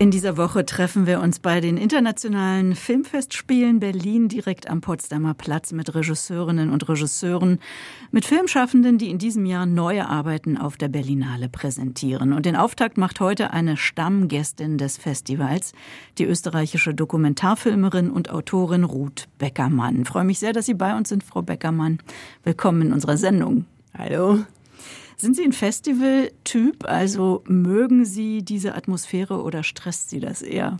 In dieser Woche treffen wir uns bei den internationalen Filmfestspielen Berlin direkt am Potsdamer Platz mit Regisseurinnen und Regisseuren, mit Filmschaffenden, die in diesem Jahr neue Arbeiten auf der Berlinale präsentieren. Und den Auftakt macht heute eine Stammgästin des Festivals, die österreichische Dokumentarfilmerin und Autorin Ruth Beckermann. Ich freue mich sehr, dass Sie bei uns sind, Frau Beckermann. Willkommen in unserer Sendung. Hallo. Sind Sie ein Festival-Typ? Also mögen Sie diese Atmosphäre oder stresst Sie das eher?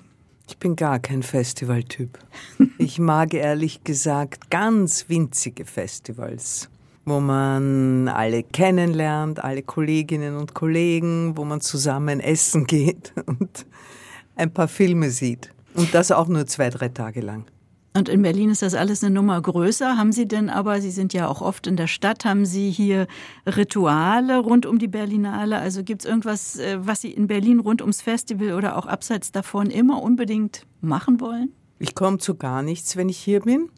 Ich bin gar kein Festivaltyp. Ich mag ehrlich gesagt ganz winzige Festivals, wo man alle kennenlernt, alle Kolleginnen und Kollegen, wo man zusammen essen geht und ein paar Filme sieht. Und das auch nur zwei, drei Tage lang. Und in Berlin ist das alles eine Nummer größer. Haben Sie denn aber, Sie sind ja auch oft in der Stadt, haben Sie hier Rituale rund um die Berlinale? Also gibt es irgendwas, äh, was Sie in Berlin rund ums Festival oder auch abseits davon immer unbedingt machen wollen? Ich komme zu gar nichts, wenn ich hier bin,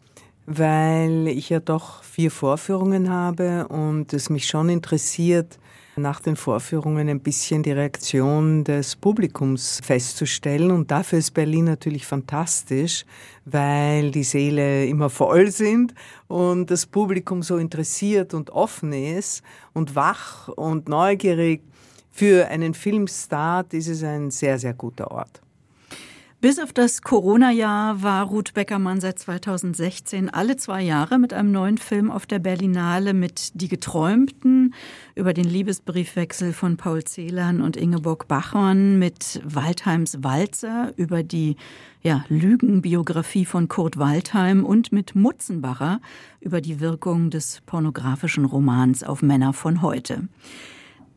weil ich ja doch vier Vorführungen habe und es mich schon interessiert, nach den Vorführungen ein bisschen die Reaktion des Publikums festzustellen. Und dafür ist Berlin natürlich fantastisch, weil die Säle immer voll sind und das Publikum so interessiert und offen ist und wach und neugierig. Für einen Filmstart ist es ein sehr, sehr guter Ort. Bis auf das Corona-Jahr war Ruth Beckermann seit 2016 alle zwei Jahre mit einem neuen Film auf der Berlinale mit Die Geträumten über den Liebesbriefwechsel von Paul Celan und Ingeborg Bachmann, mit Waldheims Walzer über die ja, Lügenbiografie von Kurt Waldheim und mit Mutzenbacher über die Wirkung des pornografischen Romans auf Männer von heute.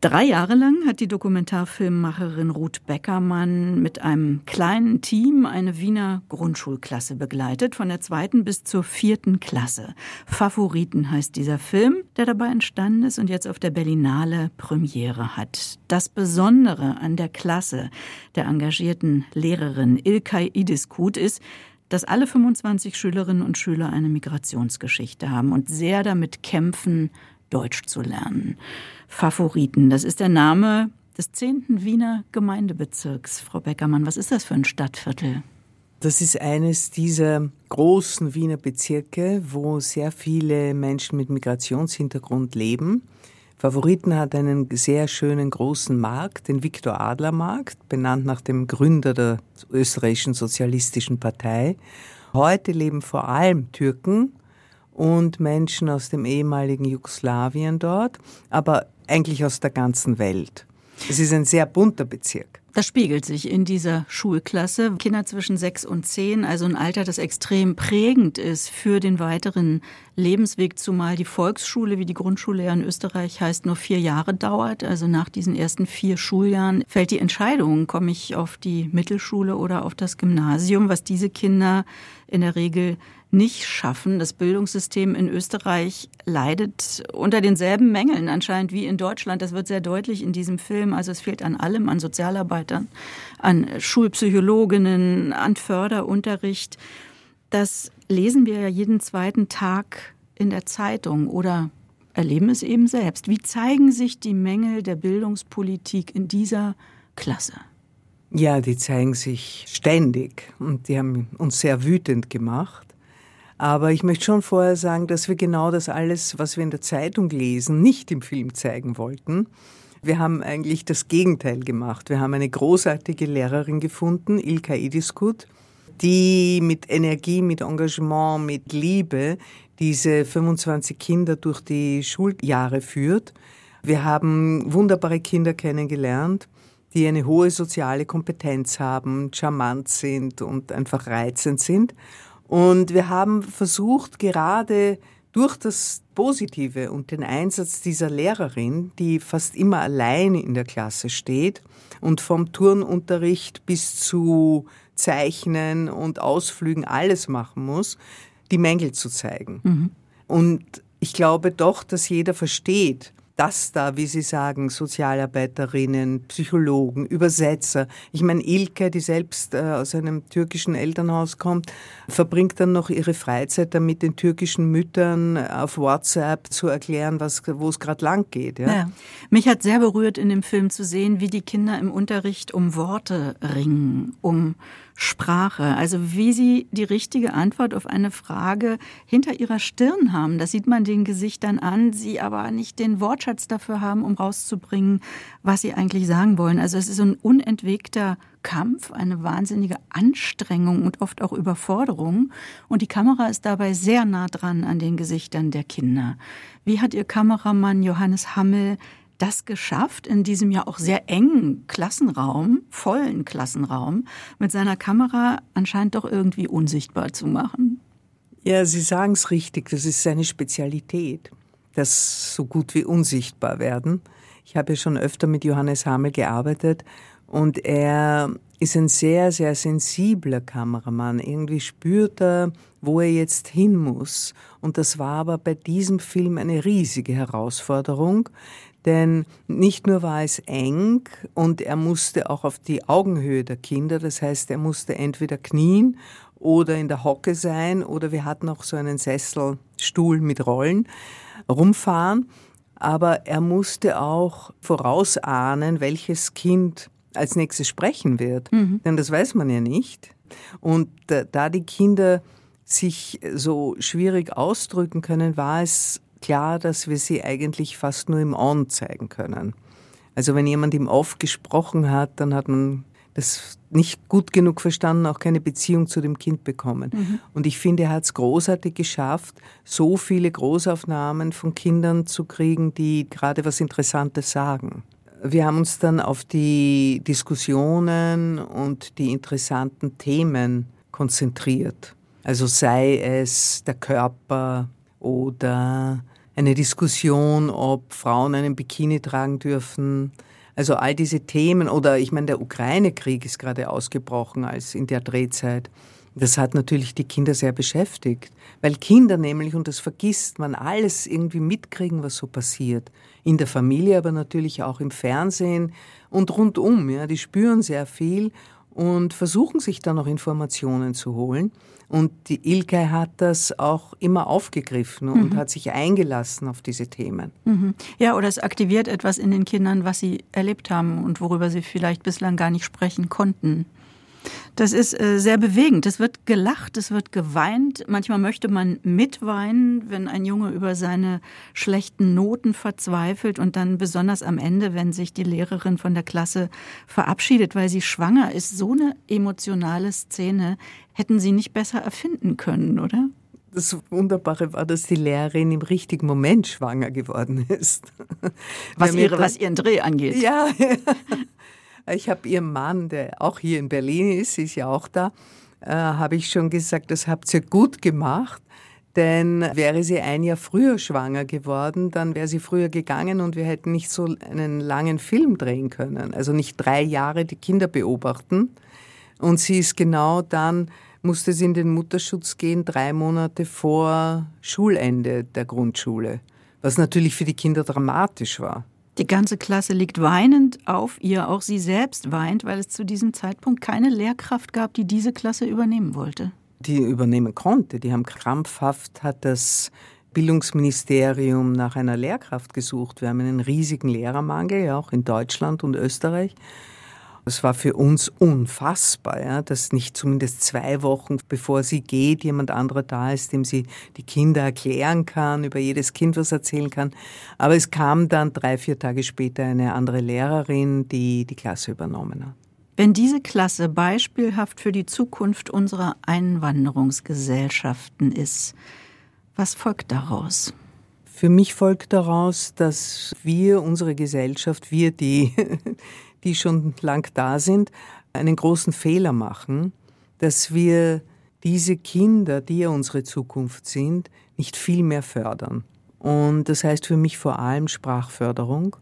Drei Jahre lang hat die Dokumentarfilmmacherin Ruth Beckermann mit einem kleinen Team eine Wiener Grundschulklasse begleitet, von der zweiten bis zur vierten Klasse. Favoriten heißt dieser Film, der dabei entstanden ist und jetzt auf der Berlinale Premiere hat. Das Besondere an der Klasse der engagierten Lehrerin Ilkay Idiskut ist, dass alle 25 Schülerinnen und Schüler eine Migrationsgeschichte haben und sehr damit kämpfen, Deutsch zu lernen. Favoriten, das ist der Name des 10. Wiener Gemeindebezirks. Frau Beckermann, was ist das für ein Stadtviertel? Das ist eines dieser großen Wiener Bezirke, wo sehr viele Menschen mit Migrationshintergrund leben. Favoriten hat einen sehr schönen großen Markt, den Viktor Adler Markt, benannt nach dem Gründer der österreichischen Sozialistischen Partei. Heute leben vor allem Türken und Menschen aus dem ehemaligen Jugoslawien dort, aber eigentlich aus der ganzen Welt. Es ist ein sehr bunter Bezirk. Das spiegelt sich in dieser Schulklasse. Kinder zwischen sechs und zehn, also ein Alter, das extrem prägend ist für den weiteren Lebensweg, zumal die Volksschule, wie die Grundschule ja in Österreich heißt, nur vier Jahre dauert. Also nach diesen ersten vier Schuljahren fällt die Entscheidung, komme ich auf die Mittelschule oder auf das Gymnasium, was diese Kinder in der Regel nicht schaffen. Das Bildungssystem in Österreich leidet unter denselben Mängeln anscheinend wie in Deutschland. Das wird sehr deutlich in diesem Film. Also es fehlt an allem, an Sozialarbeitern, an Schulpsychologinnen, an Förderunterricht. Das lesen wir ja jeden zweiten Tag in der Zeitung oder erleben es eben selbst. Wie zeigen sich die Mängel der Bildungspolitik in dieser Klasse? Ja, die zeigen sich ständig und die haben uns sehr wütend gemacht. Aber ich möchte schon vorher sagen, dass wir genau das alles, was wir in der Zeitung lesen, nicht im Film zeigen wollten. Wir haben eigentlich das Gegenteil gemacht. Wir haben eine großartige Lehrerin gefunden, Ilka Idiskut, die mit Energie, mit Engagement, mit Liebe diese 25 Kinder durch die Schuljahre führt. Wir haben wunderbare Kinder kennengelernt, die eine hohe soziale Kompetenz haben, charmant sind und einfach reizend sind. Und wir haben versucht, gerade durch das Positive und den Einsatz dieser Lehrerin, die fast immer alleine in der Klasse steht und vom Turnunterricht bis zu Zeichnen und Ausflügen alles machen muss, die Mängel zu zeigen. Mhm. Und ich glaube doch, dass jeder versteht, dass da, wie Sie sagen, Sozialarbeiterinnen, Psychologen, Übersetzer, ich meine, Ilke, die selbst äh, aus einem türkischen Elternhaus kommt, verbringt dann noch ihre Freizeit damit, den türkischen Müttern auf WhatsApp zu erklären, wo es gerade lang geht. Ja? ja? Mich hat sehr berührt in dem Film zu sehen, wie die Kinder im Unterricht um Worte ringen, um Sprache, also wie sie die richtige Antwort auf eine Frage hinter ihrer Stirn haben. Das sieht man den Gesichtern an, sie aber nicht den Wortschatz dafür haben, um rauszubringen, was sie eigentlich sagen wollen. Also es ist ein unentwegter Kampf, eine wahnsinnige Anstrengung und oft auch Überforderung. Und die Kamera ist dabei sehr nah dran an den Gesichtern der Kinder. Wie hat ihr Kameramann Johannes Hammel das geschafft, in diesem ja auch sehr engen Klassenraum, vollen Klassenraum, mit seiner Kamera anscheinend doch irgendwie unsichtbar zu machen. Ja, Sie sagen es richtig, das ist seine Spezialität, das so gut wie unsichtbar werden. Ich habe ja schon öfter mit Johannes Hamel gearbeitet und er ist ein sehr, sehr sensibler Kameramann. Irgendwie spürt er, wo er jetzt hin muss. Und das war aber bei diesem Film eine riesige Herausforderung, denn nicht nur war es eng und er musste auch auf die Augenhöhe der Kinder, das heißt, er musste entweder knien oder in der Hocke sein oder wir hatten auch so einen Sesselstuhl mit Rollen rumfahren, aber er musste auch vorausahnen, welches Kind als nächstes sprechen wird, mhm. denn das weiß man ja nicht. Und da die Kinder sich so schwierig ausdrücken können, war es klar, dass wir sie eigentlich fast nur im On zeigen können. Also wenn jemand im Off gesprochen hat, dann hat man das nicht gut genug verstanden, auch keine Beziehung zu dem Kind bekommen. Mhm. Und ich finde, er hat es großartig geschafft, so viele Großaufnahmen von Kindern zu kriegen, die gerade was Interessantes sagen. Wir haben uns dann auf die Diskussionen und die interessanten Themen konzentriert. Also sei es der Körper oder eine Diskussion, ob Frauen einen Bikini tragen dürfen. Also all diese Themen oder ich meine, der Ukraine-Krieg ist gerade ausgebrochen als in der Drehzeit. Das hat natürlich die Kinder sehr beschäftigt, weil Kinder nämlich, und das vergisst man, alles irgendwie mitkriegen, was so passiert. In der Familie, aber natürlich auch im Fernsehen und rundum. Ja, die spüren sehr viel und versuchen sich dann noch Informationen zu holen. Und die Ilkay hat das auch immer aufgegriffen und mhm. hat sich eingelassen auf diese Themen. Mhm. Ja, oder es aktiviert etwas in den Kindern, was sie erlebt haben und worüber sie vielleicht bislang gar nicht sprechen konnten. Das ist äh, sehr bewegend. Es wird gelacht, es wird geweint. Manchmal möchte man mitweinen, wenn ein Junge über seine schlechten Noten verzweifelt und dann besonders am Ende, wenn sich die Lehrerin von der Klasse verabschiedet, weil sie schwanger ist. So eine emotionale Szene hätten Sie nicht besser erfinden können, oder? Das Wunderbare war, dass die Lehrerin im richtigen Moment schwanger geworden ist. Was, ihre, was ihren Dreh angeht. Ja, Ich habe ihrem Mann, der auch hier in Berlin ist, ist ja auch da, äh, habe ich schon gesagt, das habt ihr gut gemacht. Denn wäre sie ein Jahr früher schwanger geworden, dann wäre sie früher gegangen und wir hätten nicht so einen langen Film drehen können. Also nicht drei Jahre die Kinder beobachten. Und sie ist genau dann, musste sie in den Mutterschutz gehen, drei Monate vor Schulende der Grundschule. Was natürlich für die Kinder dramatisch war. Die ganze Klasse liegt weinend auf ihr, auch sie selbst weint, weil es zu diesem Zeitpunkt keine Lehrkraft gab, die diese Klasse übernehmen wollte. Die übernehmen konnte. Die haben krampfhaft, hat das Bildungsministerium nach einer Lehrkraft gesucht. Wir haben einen riesigen Lehrermangel, ja, auch in Deutschland und Österreich. Es war für uns unfassbar, ja, dass nicht zumindest zwei Wochen bevor sie geht, jemand anderer da ist, dem sie die Kinder erklären kann, über jedes Kind was erzählen kann. Aber es kam dann drei, vier Tage später eine andere Lehrerin, die die Klasse übernommen hat. Wenn diese Klasse beispielhaft für die Zukunft unserer Einwanderungsgesellschaften ist, was folgt daraus? Für mich folgt daraus, dass wir, unsere Gesellschaft, wir, die die schon lang da sind, einen großen Fehler machen, dass wir diese Kinder, die ja unsere Zukunft sind, nicht viel mehr fördern. Und das heißt für mich vor allem Sprachförderung.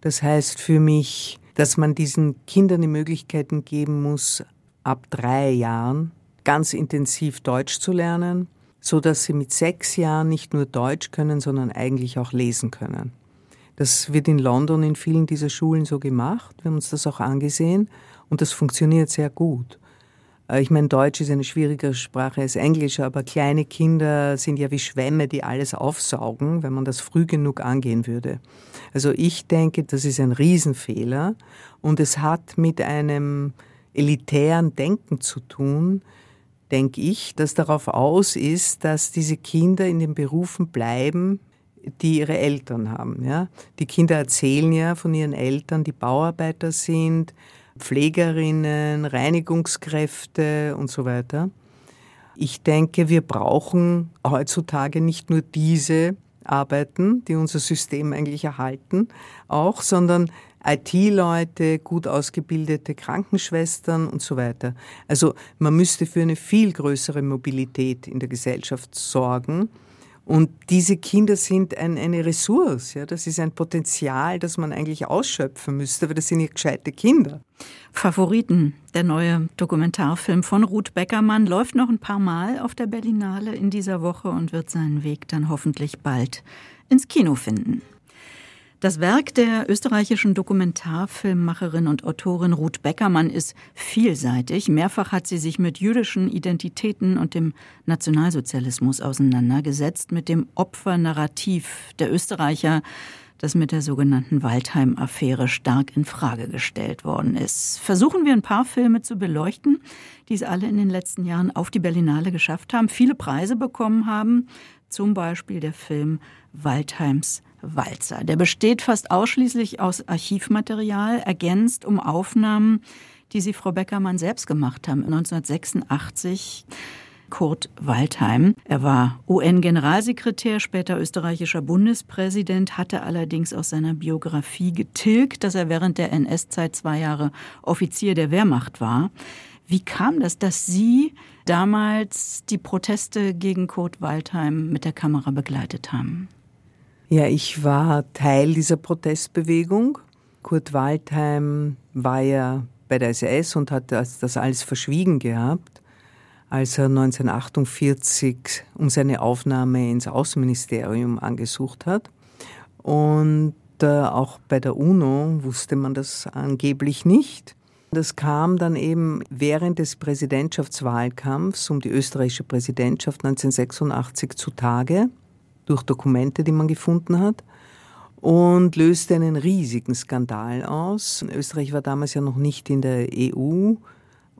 Das heißt für mich, dass man diesen Kindern die Möglichkeiten geben muss, ab drei Jahren ganz intensiv Deutsch zu lernen, so dass sie mit sechs Jahren nicht nur Deutsch können, sondern eigentlich auch lesen können. Das wird in London in vielen dieser Schulen so gemacht. Wir haben uns das auch angesehen und das funktioniert sehr gut. Äh, ich meine, Deutsch ist eine schwierigere Sprache als Englisch, aber kleine Kinder sind ja wie Schwämme, die alles aufsaugen, wenn man das früh genug angehen würde. Also ich denke, das ist ein Riesenfehler und es hat mit einem elitären Denken zu tun, denke ich, das darauf aus ist, dass diese Kinder in den Berufen bleiben, die ihre Eltern haben. Ja? Die Kinder erzählen ja von ihren Eltern, die Bauarbeiter sind, Pflegerinnen, Reinigungskräfte und so weiter. Ich denke, wir brauchen heutzutage nicht nur diese Arbeiten, die unser System eigentlich erhalten, auch, sondern IT-Leute, gut ausgebildete Krankenschwestern und so weiter. Also man müsste für eine viel größere Mobilität in der Gesellschaft sorgen. Und diese Kinder sind ein, eine Ressource, ja, das ist ein Potenzial, das man eigentlich ausschöpfen müsste, aber das sind ja gescheite Kinder. Favoriten, der neue Dokumentarfilm von Ruth Beckermann, läuft noch ein paar Mal auf der Berlinale in dieser Woche und wird seinen Weg dann hoffentlich bald ins Kino finden. Das Werk der österreichischen Dokumentarfilmmacherin und Autorin Ruth Beckermann ist vielseitig. Mehrfach hat sie sich mit jüdischen Identitäten und dem Nationalsozialismus auseinandergesetzt, mit dem Opfernarrativ der Österreicher, das mit der sogenannten Waldheim-Affäre stark in Frage gestellt worden ist. Versuchen wir ein paar Filme zu beleuchten, die es alle in den letzten Jahren auf die Berlinale geschafft haben, viele Preise bekommen haben, zum Beispiel der Film Waldheims Walzer. Der besteht fast ausschließlich aus Archivmaterial, ergänzt um Aufnahmen, die sie Frau Beckermann selbst gemacht haben 1986. Kurt Waldheim. Er war UN-Generalsekretär, später österreichischer Bundespräsident, hatte allerdings aus seiner Biografie getilgt, dass er während der NS-Zeit zwei Jahre Offizier der Wehrmacht war. Wie kam das, dass Sie damals die Proteste gegen Kurt Waldheim mit der Kamera begleitet haben? Ja, ich war Teil dieser Protestbewegung. Kurt Waldheim war ja bei der SS und hat das, das alles verschwiegen gehabt, als er 1948 um seine Aufnahme ins Außenministerium angesucht hat. Und äh, auch bei der UNO wusste man das angeblich nicht. Das kam dann eben während des Präsidentschaftswahlkampfs um die österreichische Präsidentschaft 1986 zutage durch Dokumente, die man gefunden hat und löste einen riesigen Skandal aus. Österreich war damals ja noch nicht in der EU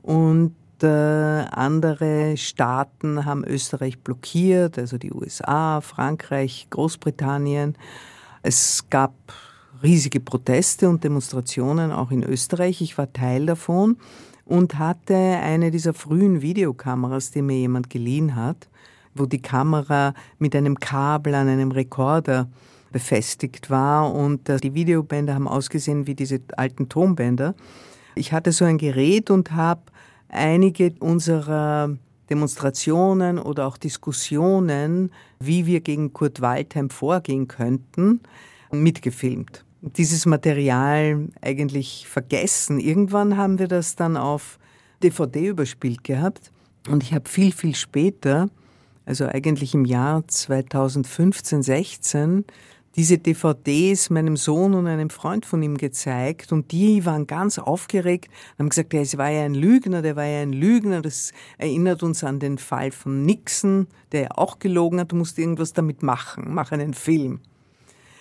und äh, andere Staaten haben Österreich blockiert, also die USA, Frankreich, Großbritannien. Es gab riesige Proteste und Demonstrationen auch in Österreich. Ich war Teil davon und hatte eine dieser frühen Videokameras, die mir jemand geliehen hat wo die Kamera mit einem Kabel an einem Rekorder befestigt war und die Videobänder haben ausgesehen wie diese alten Tonbänder. Ich hatte so ein Gerät und habe einige unserer Demonstrationen oder auch Diskussionen, wie wir gegen Kurt Waldheim vorgehen könnten, mitgefilmt. Dieses Material eigentlich vergessen. Irgendwann haben wir das dann auf DVD überspielt gehabt und ich habe viel, viel später also eigentlich im Jahr 2015, 16, diese DVDs meinem Sohn und einem Freund von ihm gezeigt und die waren ganz aufgeregt und haben gesagt, er war ja ein Lügner, der war ja ein Lügner. Das erinnert uns an den Fall von Nixon, der ja auch gelogen hat, du musst irgendwas damit machen, mach einen Film.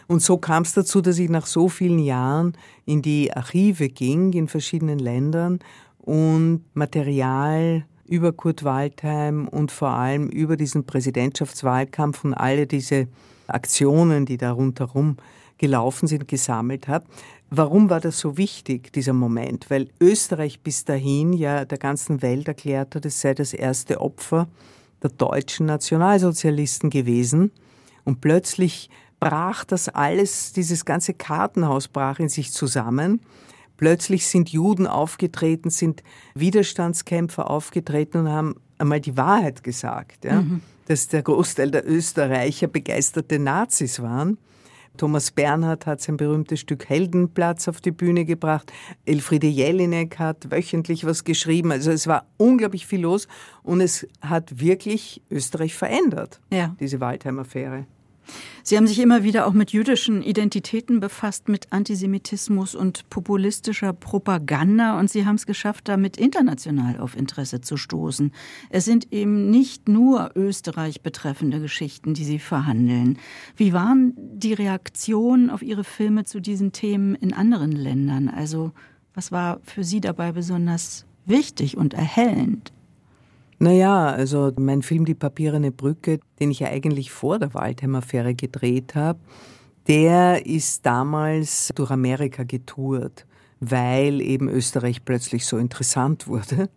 Und so kam es dazu, dass ich nach so vielen Jahren in die Archive ging in verschiedenen Ländern und Material über Kurt Waldheim und vor allem über diesen Präsidentschaftswahlkampf und alle diese Aktionen, die da rundherum gelaufen sind, gesammelt habe. Warum war das so wichtig, dieser Moment? Weil Österreich bis dahin ja der ganzen Welt erklärt hat, es sei das erste Opfer der deutschen Nationalsozialisten gewesen. Und plötzlich brach das alles, dieses ganze Kartenhaus brach in sich zusammen. Plötzlich sind Juden aufgetreten, sind Widerstandskämpfer aufgetreten und haben einmal die Wahrheit gesagt, ja? Mhm. dass der Großteil der Österreicher begeisterte Nazis waren. Thomas Bernhard hat sein berühmtes Stück Heldenplatz auf die Bühne gebracht. Elfriede Jelinek hat wöchentlich was geschrieben. Also es war unglaublich viel los und es hat wirklich Österreich verändert, ja. diese Waldheim-Affäre. Sie haben sich immer wieder auch mit jüdischen Identitäten befasst, mit Antisemitismus und populistischer Propaganda und Sie haben es geschafft, damit international auf Interesse zu stoßen. Es sind eben nicht nur Österreich betreffende Geschichten, die Sie verhandeln. Wie waren die Reaktionen auf Ihre Filme zu diesen Themen in anderen Ländern? Also was war für Sie dabei besonders wichtig und erhellend? Naja, also mein Film Die Papierene Brücke, den ich ja eigentlich vor der Waldheim-Affäre gedreht habe, der ist damals durch Amerika getourt, weil eben Österreich plötzlich so interessant wurde.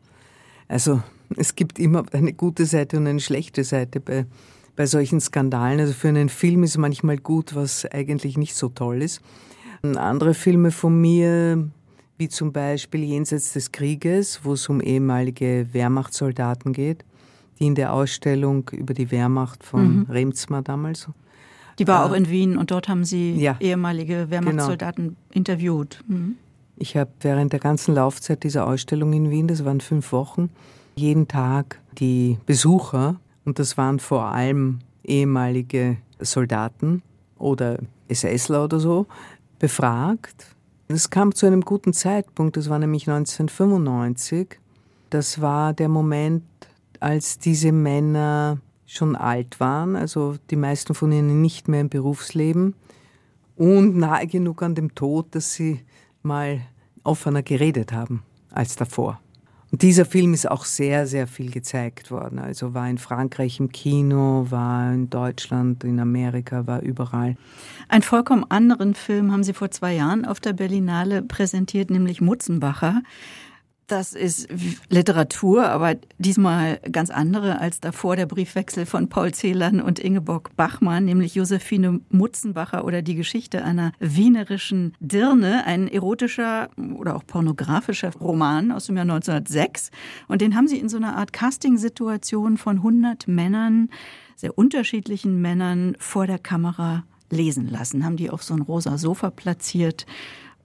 Also es gibt immer eine gute Seite und eine schlechte Seite bei, bei solchen Skandalen. Also für einen Film ist manchmal gut, was eigentlich nicht so toll ist. Andere Filme von mir, wie zum Beispiel Jenseits des Krieges, wo es um ehemalige Wehrmachtssoldaten geht, die in der Ausstellung über die Wehrmacht von mhm. Remzma damals. Die war äh, auch in Wien und dort haben Sie ja, ehemalige Wehrmachtssoldaten genau. interviewt. Mhm. Ich habe während der ganzen Laufzeit dieser Ausstellung in Wien, das waren fünf Wochen, jeden Tag die Besucher, und das waren vor allem ehemalige Soldaten oder SSler oder so, befragt es kam zu einem guten Zeitpunkt, das war nämlich 1995. Das war der Moment, als diese Männer schon alt waren, also die meisten von ihnen nicht mehr im Berufsleben und nahe genug an dem Tod, dass sie mal offener geredet haben als davor. Und dieser Film ist auch sehr, sehr viel gezeigt worden. Also war in Frankreich im Kino, war in Deutschland, in Amerika, war überall. Einen vollkommen anderen Film haben Sie vor zwei Jahren auf der Berlinale präsentiert, nämlich Mutzenbacher. Das ist Literatur, aber diesmal ganz andere als davor der Briefwechsel von Paul Celan und Ingeborg Bachmann, nämlich Josephine Mutzenbacher oder die Geschichte einer wienerischen Dirne, ein erotischer oder auch pornografischer Roman aus dem Jahr 1906. Und den haben sie in so einer Art Castingsituation von 100 Männern, sehr unterschiedlichen Männern vor der Kamera lesen lassen, haben die auf so ein rosa Sofa platziert.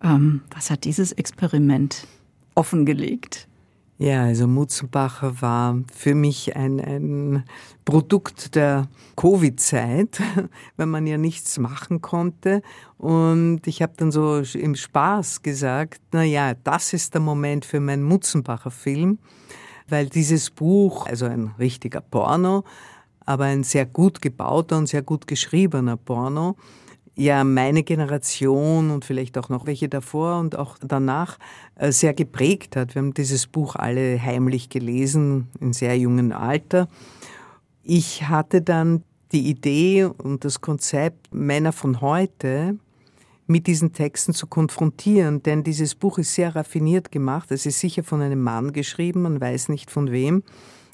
Ähm, was hat dieses Experiment offengelegt? Ja, also Mutzenbacher war für mich ein, ein Produkt der Covid-Zeit, weil man ja nichts machen konnte. Und ich habe dann so im Spaß gesagt, na ja, das ist der Moment für meinen Mutzenbacher Film, weil dieses Buch, also ein richtiger Porno, aber ein sehr gut gebauter und sehr gut geschriebener Porno, ja meine Generation und vielleicht auch noch welche davor und auch danach äh, sehr geprägt hat. Wir haben dieses Buch alle heimlich gelesen, in sehr jungen Alter. Ich hatte dann die Idee und das Konzept, Männer von heute mit diesen Texten zu konfrontieren, denn dieses Buch ist sehr raffiniert gemacht. Es ist sicher von einem Mann geschrieben, man weiß nicht von wem,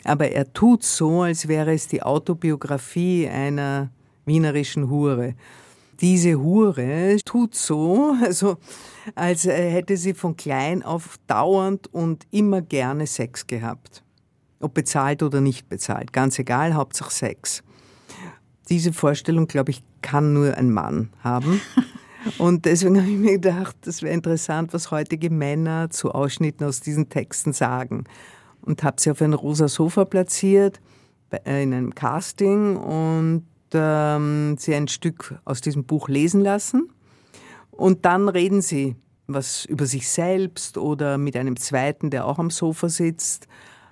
aber er tut so, als wäre es die Autobiografie einer wienerischen Hure diese Hure tut so, also als hätte sie von klein auf dauernd und immer gerne Sex gehabt. Ob bezahlt oder nicht bezahlt, ganz egal, Hauptsache Sex. Diese Vorstellung, glaube ich, kann nur ein Mann haben. Und deswegen habe ich mir gedacht, das wäre interessant, was heutige Männer zu Ausschnitten aus diesen Texten sagen. Und habe sie auf ein rosa Sofa platziert äh, in einem Casting und ähm, sie ein Stück aus diesem Buch lesen lassen und dann reden sie was über sich selbst oder mit einem zweiten, der auch am Sofa sitzt.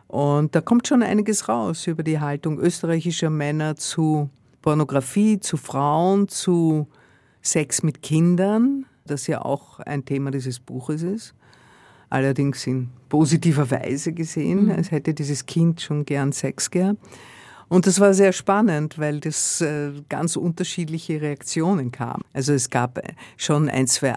Und da kommt schon einiges raus über die Haltung österreichischer Männer zu Pornografie, zu Frauen, zu Sex mit Kindern, das ja auch ein Thema dieses Buches ist. Allerdings in positiver Weise gesehen, mhm. als hätte dieses Kind schon gern Sex gehabt. Und das war sehr spannend, weil das äh, ganz unterschiedliche Reaktionen kam. Also es gab schon ein, zwei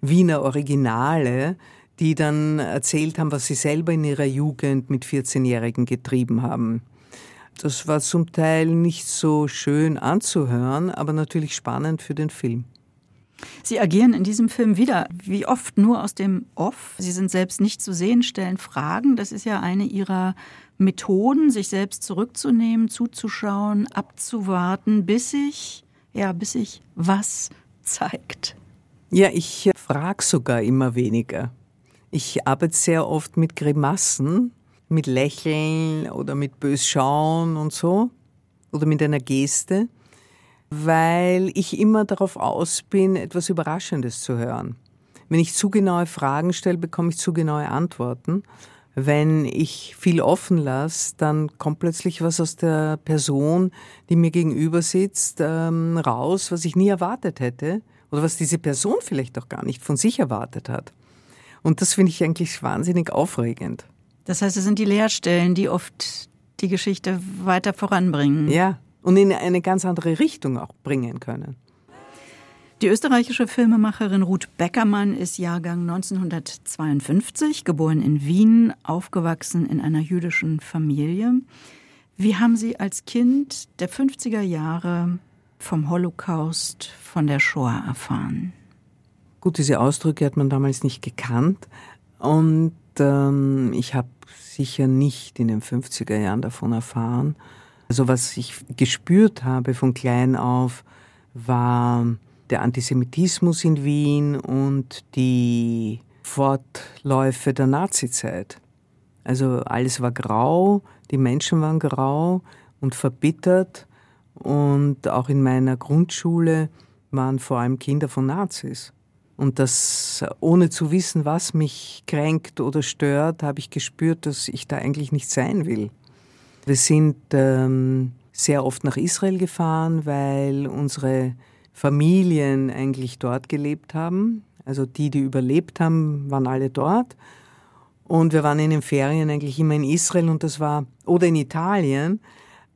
Wiener Originale, die dann erzählt haben, was sie selber in ihrer Jugend mit 14-Jährigen getrieben haben. Das war zum Teil nicht so schön anzuhören, aber natürlich spannend für den Film. Sie agieren in diesem Film wieder, wie oft, nur aus dem Off. Sie sind selbst nicht zu sehen, stellen Fragen. Das ist ja eine Ihrer Methoden, sich selbst zurückzunehmen, zuzuschauen, abzuwarten, bis sich, ja, bis sich was zeigt. Ja, ich frage sogar immer weniger. Ich arbeite sehr oft mit Grimassen, mit Lächeln oder mit bös schauen und so oder mit einer Geste. weil ich immer darauf aus bin, etwas Überraschendes zu hören. Wenn ich zu genaue Fragen stelle, bekomme ich zu genaue Antworten. Wenn ich viel offen lasse, dann kommt plötzlich was aus der Person, die mir gegenüber sitzt, ähm, raus, was ich nie erwartet hätte oder was diese Person vielleicht auch gar nicht von sich erwartet hat. Und das finde ich eigentlich wahnsinnig aufregend. Das heißt, es sind die Leerstellen, die oft die Geschichte weiter voranbringen. Ja, und in eine ganz andere Richtung auch bringen können. Die österreichische Filmemacherin Ruth Beckermann ist Jahrgang 1952, geboren in Wien, aufgewachsen in einer jüdischen Familie. Wie haben Sie als Kind der 50er Jahre vom Holocaust, von der Shoah erfahren? Gut, diese Ausdrücke hat man damals nicht gekannt und ähm, ich habe sicher nicht in den 50er Jahren davon erfahren. Also was ich gespürt habe von klein auf, war der Antisemitismus in Wien und die Fortläufe der Nazizeit. Also alles war grau, die Menschen waren grau und verbittert und auch in meiner Grundschule waren vor allem Kinder von Nazis. Und das, ohne zu wissen, was mich kränkt oder stört, habe ich gespürt, dass ich da eigentlich nicht sein will. Wir sind ähm, sehr oft nach Israel gefahren, weil unsere Familien eigentlich dort gelebt haben. Also die, die überlebt haben, waren alle dort. Und wir waren in den Ferien eigentlich immer in Israel und das war, oder in Italien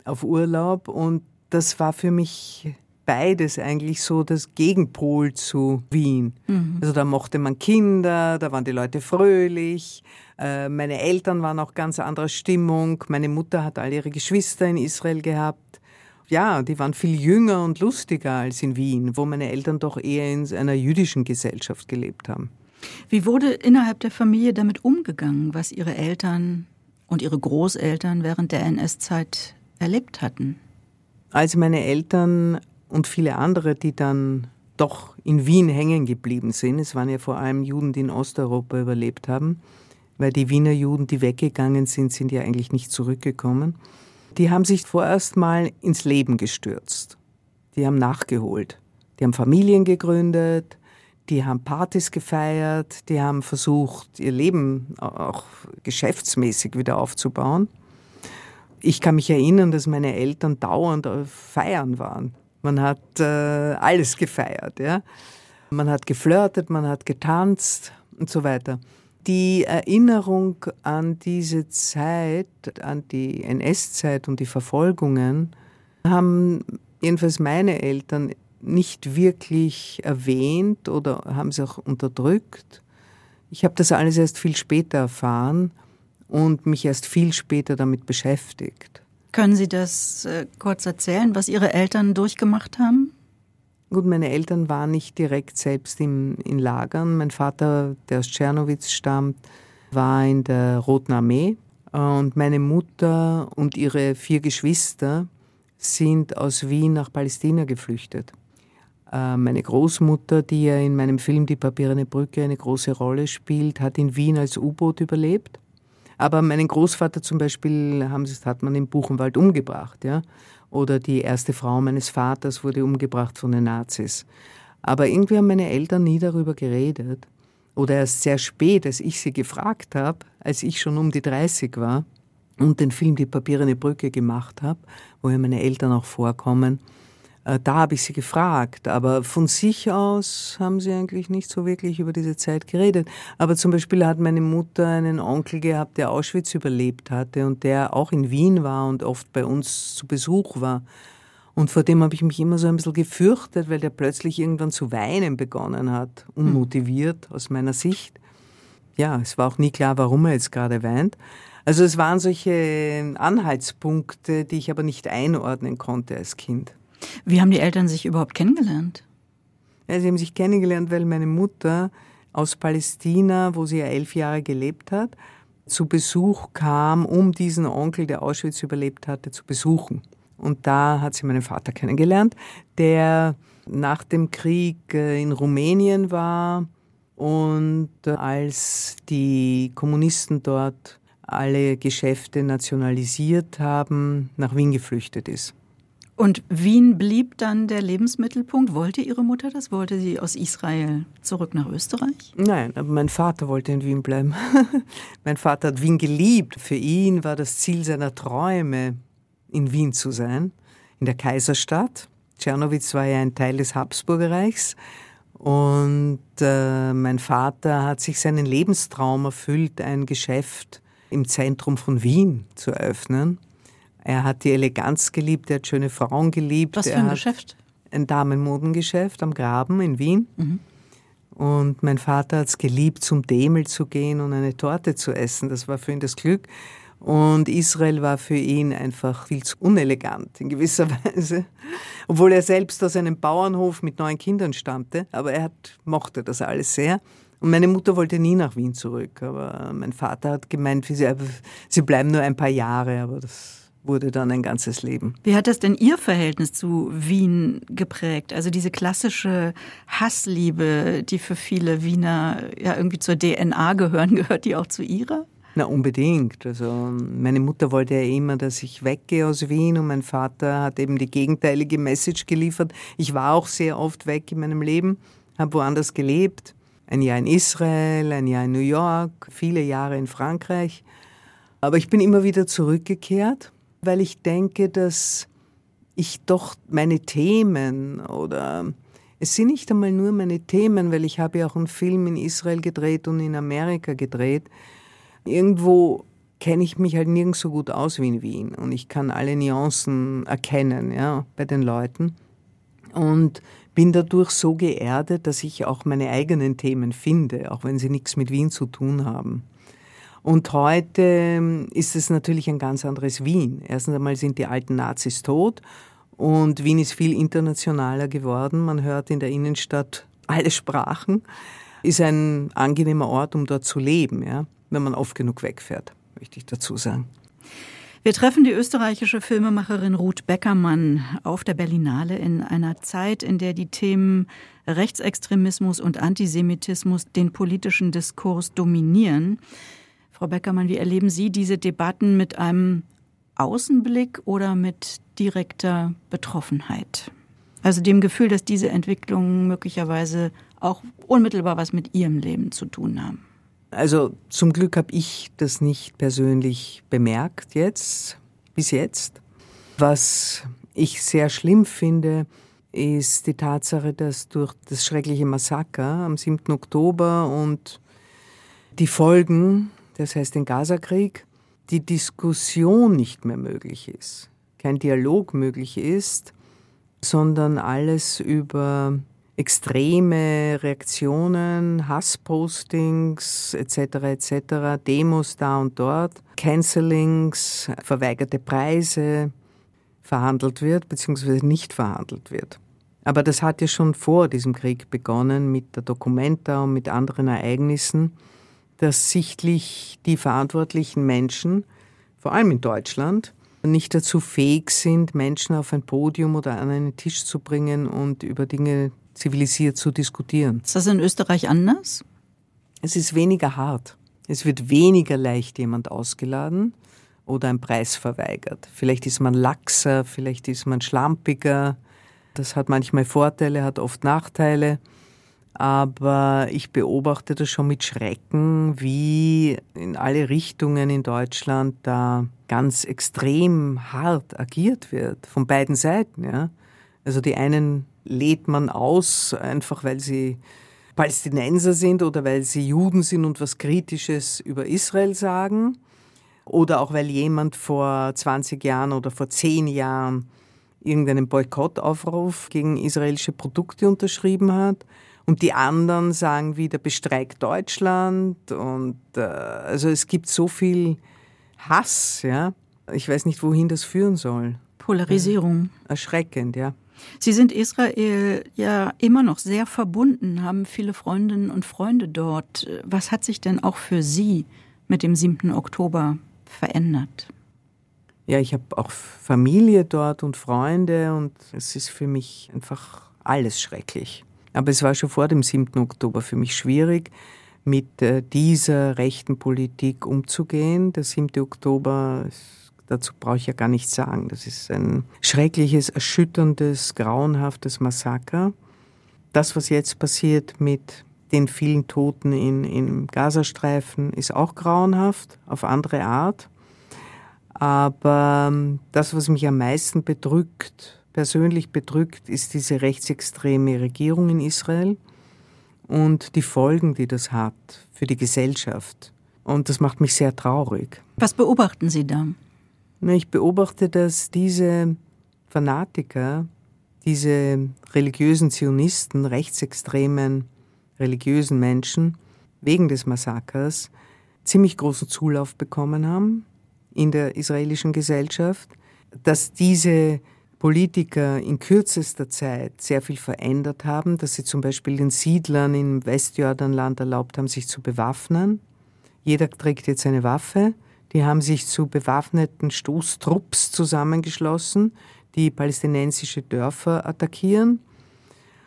auf Urlaub. Und das war für mich beides eigentlich so das Gegenpol zu Wien. Mhm. Also da mochte man Kinder, da waren die Leute fröhlich. Äh, meine Eltern waren auch ganz anderer Stimmung. Meine Mutter hat all ihre Geschwister in Israel gehabt ja, die waren viel jünger und lustiger als in Wien, wo meine Eltern doch eher in einer jüdischen Gesellschaft gelebt haben. Wie wurde innerhalb der Familie damit umgegangen, was ihre Eltern und ihre Großeltern während der NS-Zeit erlebt hatten? Als meine Eltern und viele andere, die dann doch in Wien hängen geblieben sind, es waren ja vor allem Juden, die in Osteuropa überlebt haben, weil die Wiener Juden, die weggegangen sind, sind ja eigentlich nicht zurückgekommen die haben sich vorerst mal ins Leben gestürzt. Die haben nachgeholt. Die haben Familien gegründet, die haben Partys gefeiert, die haben versucht, ihr Leben auch geschäftsmäßig wieder aufzubauen. Ich kann mich erinnern, dass meine Eltern dauernd feiern waren. Man hat äh, alles gefeiert. Ja? Man hat geflirtet, man hat getanzt und so weiter die Erinnerung an diese Zeit, an die NS-Zeit und die Verfolgungen, haben jedenfalls meine Eltern nicht wirklich erwähnt oder haben sie auch unterdrückt. Ich habe das alles erst viel später erfahren und mich erst viel später damit beschäftigt. Können Sie das äh, kurz erzählen, was Ihre Eltern durchgemacht haben? Gut, meine Eltern waren nicht direkt selbst im, in Lagern. Mein Vater, der aus Tschernowitz stammt, war in der Roten Armee. Und meine Mutter und ihre vier Geschwister sind aus Wien nach Palästina geflüchtet. Äh, meine Großmutter, die ja in meinem Film Die Papierene Brücke eine große Rolle spielt, hat in Wien als U-Boot überlebt. Aber meinen Großvater zum Beispiel haben, hat man im Buchenwald umgebracht. Ja? Oder die erste Frau meines Vaters wurde umgebracht von den Nazis. Aber irgendwie haben meine Eltern nie darüber geredet. Oder erst sehr spät, als ich sie gefragt habe, als ich schon um die 30 war und den Film Die Papierene Brücke gemacht habe, wo ja meine Eltern auch vorkommen, da habe ich sie gefragt, aber von sich aus haben sie eigentlich nicht so wirklich über diese Zeit geredet. Aber zum Beispiel hat meine Mutter einen Onkel gehabt, der Auschwitz überlebt hatte und der auch in Wien war und oft bei uns zu Besuch war. Und vor dem habe ich mich immer so ein bisschen gefürchtet, weil der plötzlich irgendwann zu weinen begonnen hat, unmotiviert aus meiner Sicht. Ja, es war auch nie klar, warum er jetzt gerade weint. Also es waren solche Anhaltspunkte, die ich aber nicht einordnen konnte als Kind. Wie haben die Eltern sich überhaupt kennengelernt? Ja, sie haben sich kennengelernt, weil meine Mutter aus Palästina, wo sie ja elf Jahre gelebt hat, zu Besuch kam, um diesen Onkel, der Auschwitz überlebt hatte, zu besuchen. Und da hat sie meinen Vater kennengelernt, der nach dem Krieg äh, in Rumänien war und äh, als die Kommunisten dort alle Geschäfte nationalisiert haben, nach Wien geflüchtet ist. Und Wien blieb dann der Lebensmittelpunkt. Wollte Ihre Mutter das? Wollte sie aus Israel zurück nach Österreich? Nein, aber mein Vater wollte in Wien bleiben. mein Vater hat Wien geliebt. Für ihn war das Ziel seiner Träume, in Wien zu sein, in der Kaiserstadt. Tschernowitz war ja ein Teil des Habsburgerreichs. Und äh, mein Vater hat sich seinen Lebenstraum erfüllt, ein Geschäft im Zentrum von Wien zu eröffnen. Er hat die Eleganz geliebt, er hat schöne Frauen geliebt. Was für ein Geschäft? Ein Damenmodengeschäft am Graben in Wien. Mhm. Und mein Vater hat es geliebt, zum Demel zu gehen und eine Torte zu essen. Das war für ihn das Glück. Und Israel war für ihn einfach viel zu unelegant in gewisser Weise, obwohl er selbst aus einem Bauernhof mit neun Kindern stammte. Aber er hat, mochte das alles sehr. Und meine Mutter wollte nie nach Wien zurück. Aber mein Vater hat gemeint, sie, sie bleiben nur ein paar Jahre. Aber das wurde dann ein ganzes Leben. Wie hat das denn Ihr Verhältnis zu Wien geprägt? Also diese klassische Hassliebe, die für viele Wiener ja irgendwie zur DNA gehören, gehört die auch zu Ihrer? Na, unbedingt. Also, meine Mutter wollte ja immer, dass ich weggehe aus Wien und mein Vater hat eben die gegenteilige Message geliefert. Ich war auch sehr oft weg in meinem Leben, habe woanders gelebt. Ein Jahr in Israel, ein Jahr in New York, viele Jahre in Frankreich. Aber ich bin immer wieder zurückgekehrt weil ich denke, dass ich doch meine Themen oder es sind nicht einmal nur meine Themen, weil ich habe ja auch einen Film in Israel gedreht und in Amerika gedreht. Irgendwo kenne ich mich halt nirgends so gut aus wie in Wien und ich kann alle Nuancen erkennen, ja, bei den Leuten und bin dadurch so geerdet, dass ich auch meine eigenen Themen finde, auch wenn sie nichts mit Wien zu tun haben. Und heute ähm, ist es natürlich ein ganz anderes Wien. Erstens einmal sind die alten Nazis tot und Wien ist viel internationaler geworden. Man hört in der Innenstadt alle Sprachen. Ist ein angenehmer Ort, um dort zu leben, ja, wenn man oft genug wegfährt, möchte ich dazu sagen. Wir treffen die österreichische Filmemacherin Ruth Beckermann auf der Berlinale in einer Zeit, in der die Themen Rechtsextremismus und Antisemitismus den politischen Diskurs dominieren. Frau Beckermann, wie erleben Sie diese Debatten mit einem Außenblick oder mit direkter Betroffenheit? Also dem Gefühl, dass diese Entwicklungen möglicherweise auch unmittelbar was mit Ihrem Leben zu tun haben. Also zum Glück habe ich das nicht persönlich bemerkt jetzt, bis jetzt. Was ich sehr schlimm finde, ist die Tatsache, dass durch das schreckliche Massaker am 7. Oktober und die Folgen das heißt den Gazakrieg, die Diskussion nicht mehr möglich ist, kein Dialog möglich ist, sondern alles über extreme Reaktionen, Hasspostings etc. etc., Demos da und dort, Cancellings, verweigerte Preise verhandelt wird bzw. nicht verhandelt wird. Aber das hat ja schon vor diesem Krieg begonnen mit der Documenta und mit anderen Ereignissen dass sichtlich die verantwortlichen Menschen, vor allem in Deutschland, nicht dazu fähig sind, Menschen auf ein Podium oder an einen Tisch zu bringen und über Dinge zivilisiert zu diskutieren. Ist das in Österreich anders? Es ist weniger hart. Es wird weniger leicht jemand ausgeladen oder ein Preis verweigert. Vielleicht ist man laxer, vielleicht ist man schlampiger. Das hat manchmal Vorteile, hat oft Nachteile. Aber ich beobachte das schon mit Schrecken, wie in alle Richtungen in Deutschland da ganz extrem hart agiert wird, von beiden Seiten. Ja? Also die einen lädt man aus, einfach weil sie Palästinenser sind oder weil sie Juden sind und was Kritisches über Israel sagen. Oder auch weil jemand vor 20 Jahren oder vor 10 Jahren irgendeinen Boykottaufruf gegen israelische Produkte unterschrieben hat. Und die anderen sagen wieder, bestreikt Deutschland. Und äh, also es gibt so viel Hass, ja. Ich weiß nicht, wohin das führen soll. Polarisierung. Ja. Erschreckend, ja. Sie sind Israel ja immer noch sehr verbunden, haben viele Freundinnen und Freunde dort. Was hat sich denn auch für Sie mit dem 7. Oktober verändert? Ja, ich habe auch Familie dort und Freunde und es ist für mich einfach alles schrecklich. Aber es war schon vor dem 7. Oktober für mich schwierig, mit äh, dieser rechten Politik umzugehen. Der 7. Oktober dazu brauche ich ja gar nichts sagen. Das ist ein schreckliches, erschütterndes, grauenhaftes Massaker. Das, was jetzt passiert mit den vielen Toten in, im Gazastreifen, ist auch grauenhaft, auf andere Art. Aber ähm, das, was mich am meisten bedrückt, persönlich bedrückt, ist diese rechtsextreme Regierung in Israel und die Folgen, die das hat für die Gesellschaft. Und das macht mich sehr traurig. Was beobachten Sie da? Ich beobachte, dass diese Fanatiker, diese religiösen Zionisten, rechtsextremen religiösen Menschen wegen des Massakers ziemlich großen Zulauf bekommen haben in der israelischen Gesellschaft, dass diese Politiker in kürzester Zeit sehr viel verändert haben, dass sie zum Beispiel den Siedlern im Westjordanland erlaubt haben, sich zu bewaffnen. Jeder trägt jetzt eine Waffe. Die haben sich zu bewaffneten Stoßtrupps zusammengeschlossen, die palästinensische Dörfer attackieren.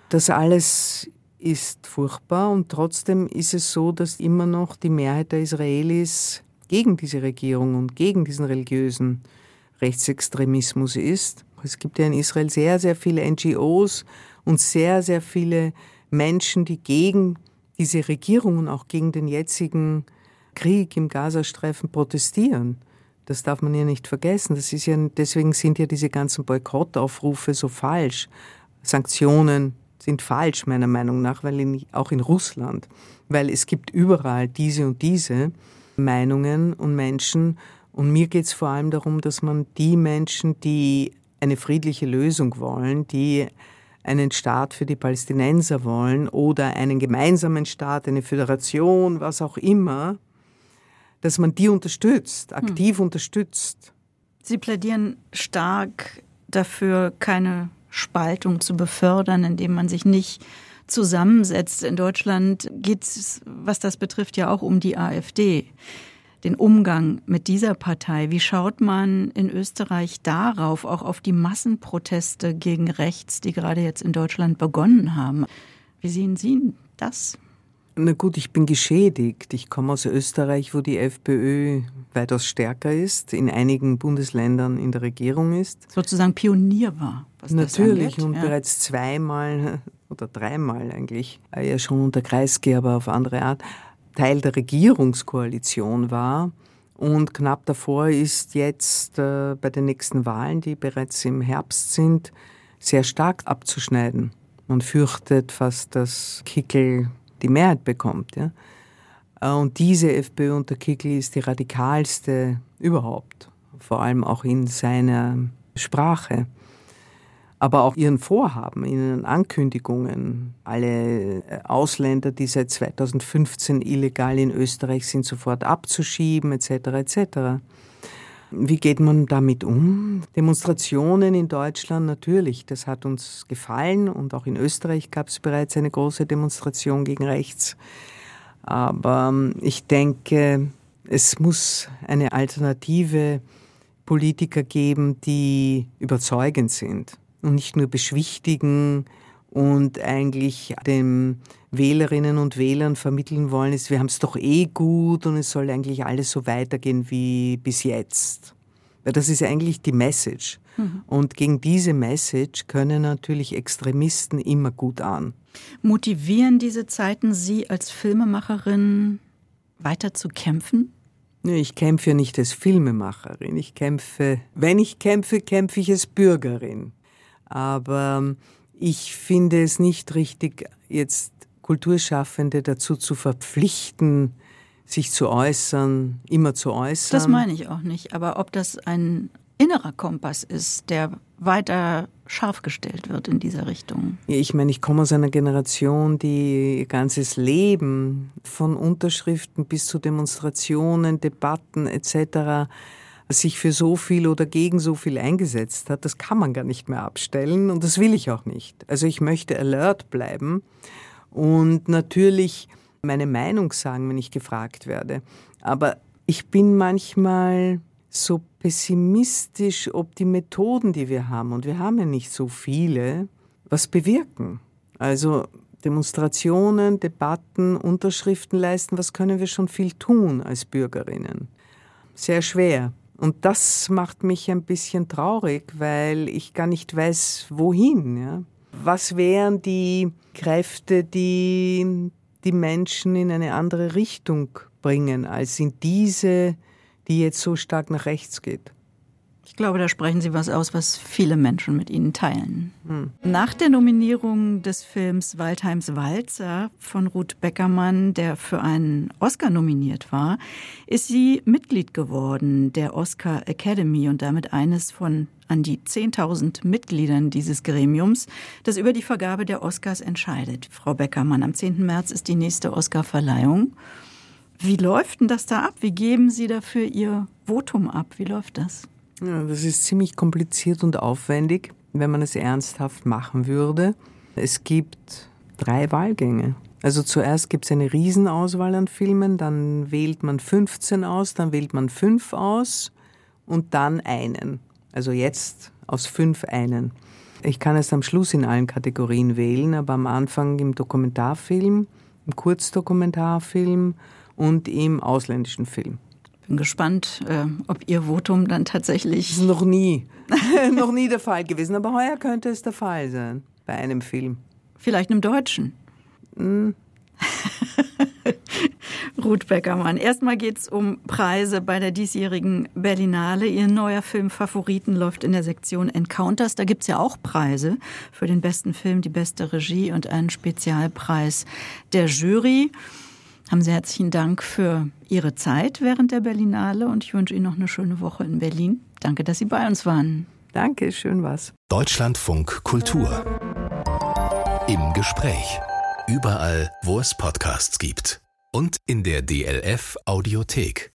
Das alles ist furchtbar und trotzdem ist es so, dass immer noch die Mehrheit der Israelis gegen diese Regierung und gegen diesen religiösen Rechtsextremismus ist. Es gibt ja in Israel sehr, sehr viele NGOs und sehr, sehr viele Menschen, die gegen diese Regierung und auch gegen den jetzigen Krieg im Gazastreifen protestieren. Das darf man ja nicht vergessen. Das ist ja, deswegen sind ja diese ganzen Boykottaufrufe so falsch. Sanktionen sind falsch, meiner Meinung nach, weil in, auch in Russland, weil es gibt überall diese und diese Meinungen und Menschen. Und mir geht es vor allem darum, dass man die Menschen, die eine friedliche Lösung wollen, die einen Staat für die Palästinenser wollen oder einen gemeinsamen Staat, eine Föderation, was auch immer, dass man die unterstützt, aktiv hm. unterstützt. Sie plädieren stark dafür, keine Spaltung zu befördern, indem man sich nicht zusammensetzt. In Deutschland geht es, was das betrifft, ja auch um die AfD. Den Umgang mit dieser Partei. Wie schaut man in Österreich darauf, auch auf die Massenproteste gegen rechts, die gerade jetzt in Deutschland begonnen haben? Wie sehen Sie das? Na gut, ich bin geschädigt. Ich komme aus Österreich, wo die FPÖ weitaus stärker ist, in einigen Bundesländern in der Regierung ist. Sozusagen Pionier war. Was Natürlich das angeht. und ja. bereits zweimal oder dreimal eigentlich, äh, ja schon unter Kreisky, aber auf andere Art, Teil der Regierungskoalition war. Und knapp davor ist jetzt äh, bei den nächsten Wahlen, die bereits im Herbst sind, sehr stark abzuschneiden. Man fürchtet fast, dass Kickel die Mehrheit bekommt. Ja? Äh, und diese FPÖ unter Kickl ist die radikalste überhaupt, vor allem auch in seiner Sprache. Aber auch ihren Vorhaben, ihren Ankündigungen. Alle äh, Ausländer, die seit 2015 illegal in Österreich sind, sofort abzuschieben, etc. etc. Wie geht man damit um? Demonstrationen in Deutschland natürlich, das hat uns gefallen und auch in Österreich gab es bereits eine große Demonstration gegen rechts. Aber ähm, ich denke, es muss eine alternative Politiker geben, die überzeugend sind und nicht nur beschwichtigen und eigentlich den Wählerinnen und Wählern vermitteln wollen, ist, wir haben es doch eh gut und es soll eigentlich alles so weitergehen wie bis jetzt. Das ist eigentlich die Message. Mhm. Und gegen diese Message können natürlich Extremisten immer gut an. Motivieren diese Zeiten Sie als Filmemacherin weiter zu kämpfen? Ich kämpfe ja nicht als Filmemacherin. Ich kämpfe, wenn ich kämpfe, kämpfe ich als Bürgerin. Aber ich finde es nicht richtig, jetzt Kulturschaffende dazu zu verpflichten, sich zu äußern, immer zu äußern. Das meine ich auch nicht. Aber ob das ein innerer Kompass ist, der weiter scharf gestellt wird in dieser Richtung. Ich meine, ich komme aus einer Generation, die ihr ganzes Leben von Unterschriften bis zu Demonstrationen, Debatten etc. sich für so viel oder gegen so viel eingesetzt hat. Das kann man gar nicht mehr abstellen und das will ich auch nicht. Also ich möchte alert bleiben und natürlich meine Meinung sagen, wenn ich gefragt werde. Aber ich bin manchmal so pessimistisch, ob die Methoden, die wir haben, und wir haben ja nicht so viele, was bewirken. Also Demonstrationen, Debatten, Unterschriften leisten, was können wir schon viel tun als Bürgerinnen? Sehr schwer. Und das macht mich ein bisschen traurig, weil ich gar nicht weiß, wohin. Ja? Was wären die Kräfte, die die Menschen in eine andere Richtung bringen, als in diese, die jetzt so stark nach rechts geht? Ich glaube, da sprechen Sie was aus, was viele Menschen mit Ihnen teilen. Hm. Nach der Nominierung des Films Waldheims Walzer von Ruth Beckermann, der für einen Oscar nominiert war, ist sie Mitglied geworden der Oscar Academy und damit eines von an die 10.000 Mitgliedern dieses Gremiums, das über die Vergabe der Oscars entscheidet. Frau Beckermann, am 10. März ist die nächste Oscarverleihung. Wie läuft denn das da ab? Wie geben Sie dafür Ihr Votum ab? Wie läuft das? Ja, das ist ziemlich kompliziert und aufwendig, wenn man es ernsthaft machen würde. Es gibt drei Wahlgänge. Also zuerst gibt es eine Riesenauswahl an Filmen, dann wählt man 15 aus, dann wählt man fünf aus und dann einen. Also jetzt aus fünf einen. Ich kann es am Schluss in allen Kategorien wählen, aber am Anfang im Dokumentarfilm, im Kurzdokumentarfilm und im ausländischen Film bin gespannt, äh, ob Ihr Votum dann tatsächlich. Das ist noch nie, noch nie der Fall gewesen, aber heuer könnte es der Fall sein bei einem Film. Vielleicht einem Deutschen. Mm. Ruth Beckermann. Erstmal geht es um Preise bei der diesjährigen Berlinale. Ihr neuer Film Favoriten läuft in der Sektion Encounters. Da gibt es ja auch Preise für den besten Film, die beste Regie und einen Spezialpreis der Jury. Haben Sie herzlichen Dank für Ihre Zeit während der Berlinale und ich wünsche Ihnen noch eine schöne Woche in Berlin. Danke, dass Sie bei uns waren. Danke, schön was. Deutschlandfunk Kultur. Im Gespräch. Überall, wo es Podcasts gibt. Und in der DLF Audiothek.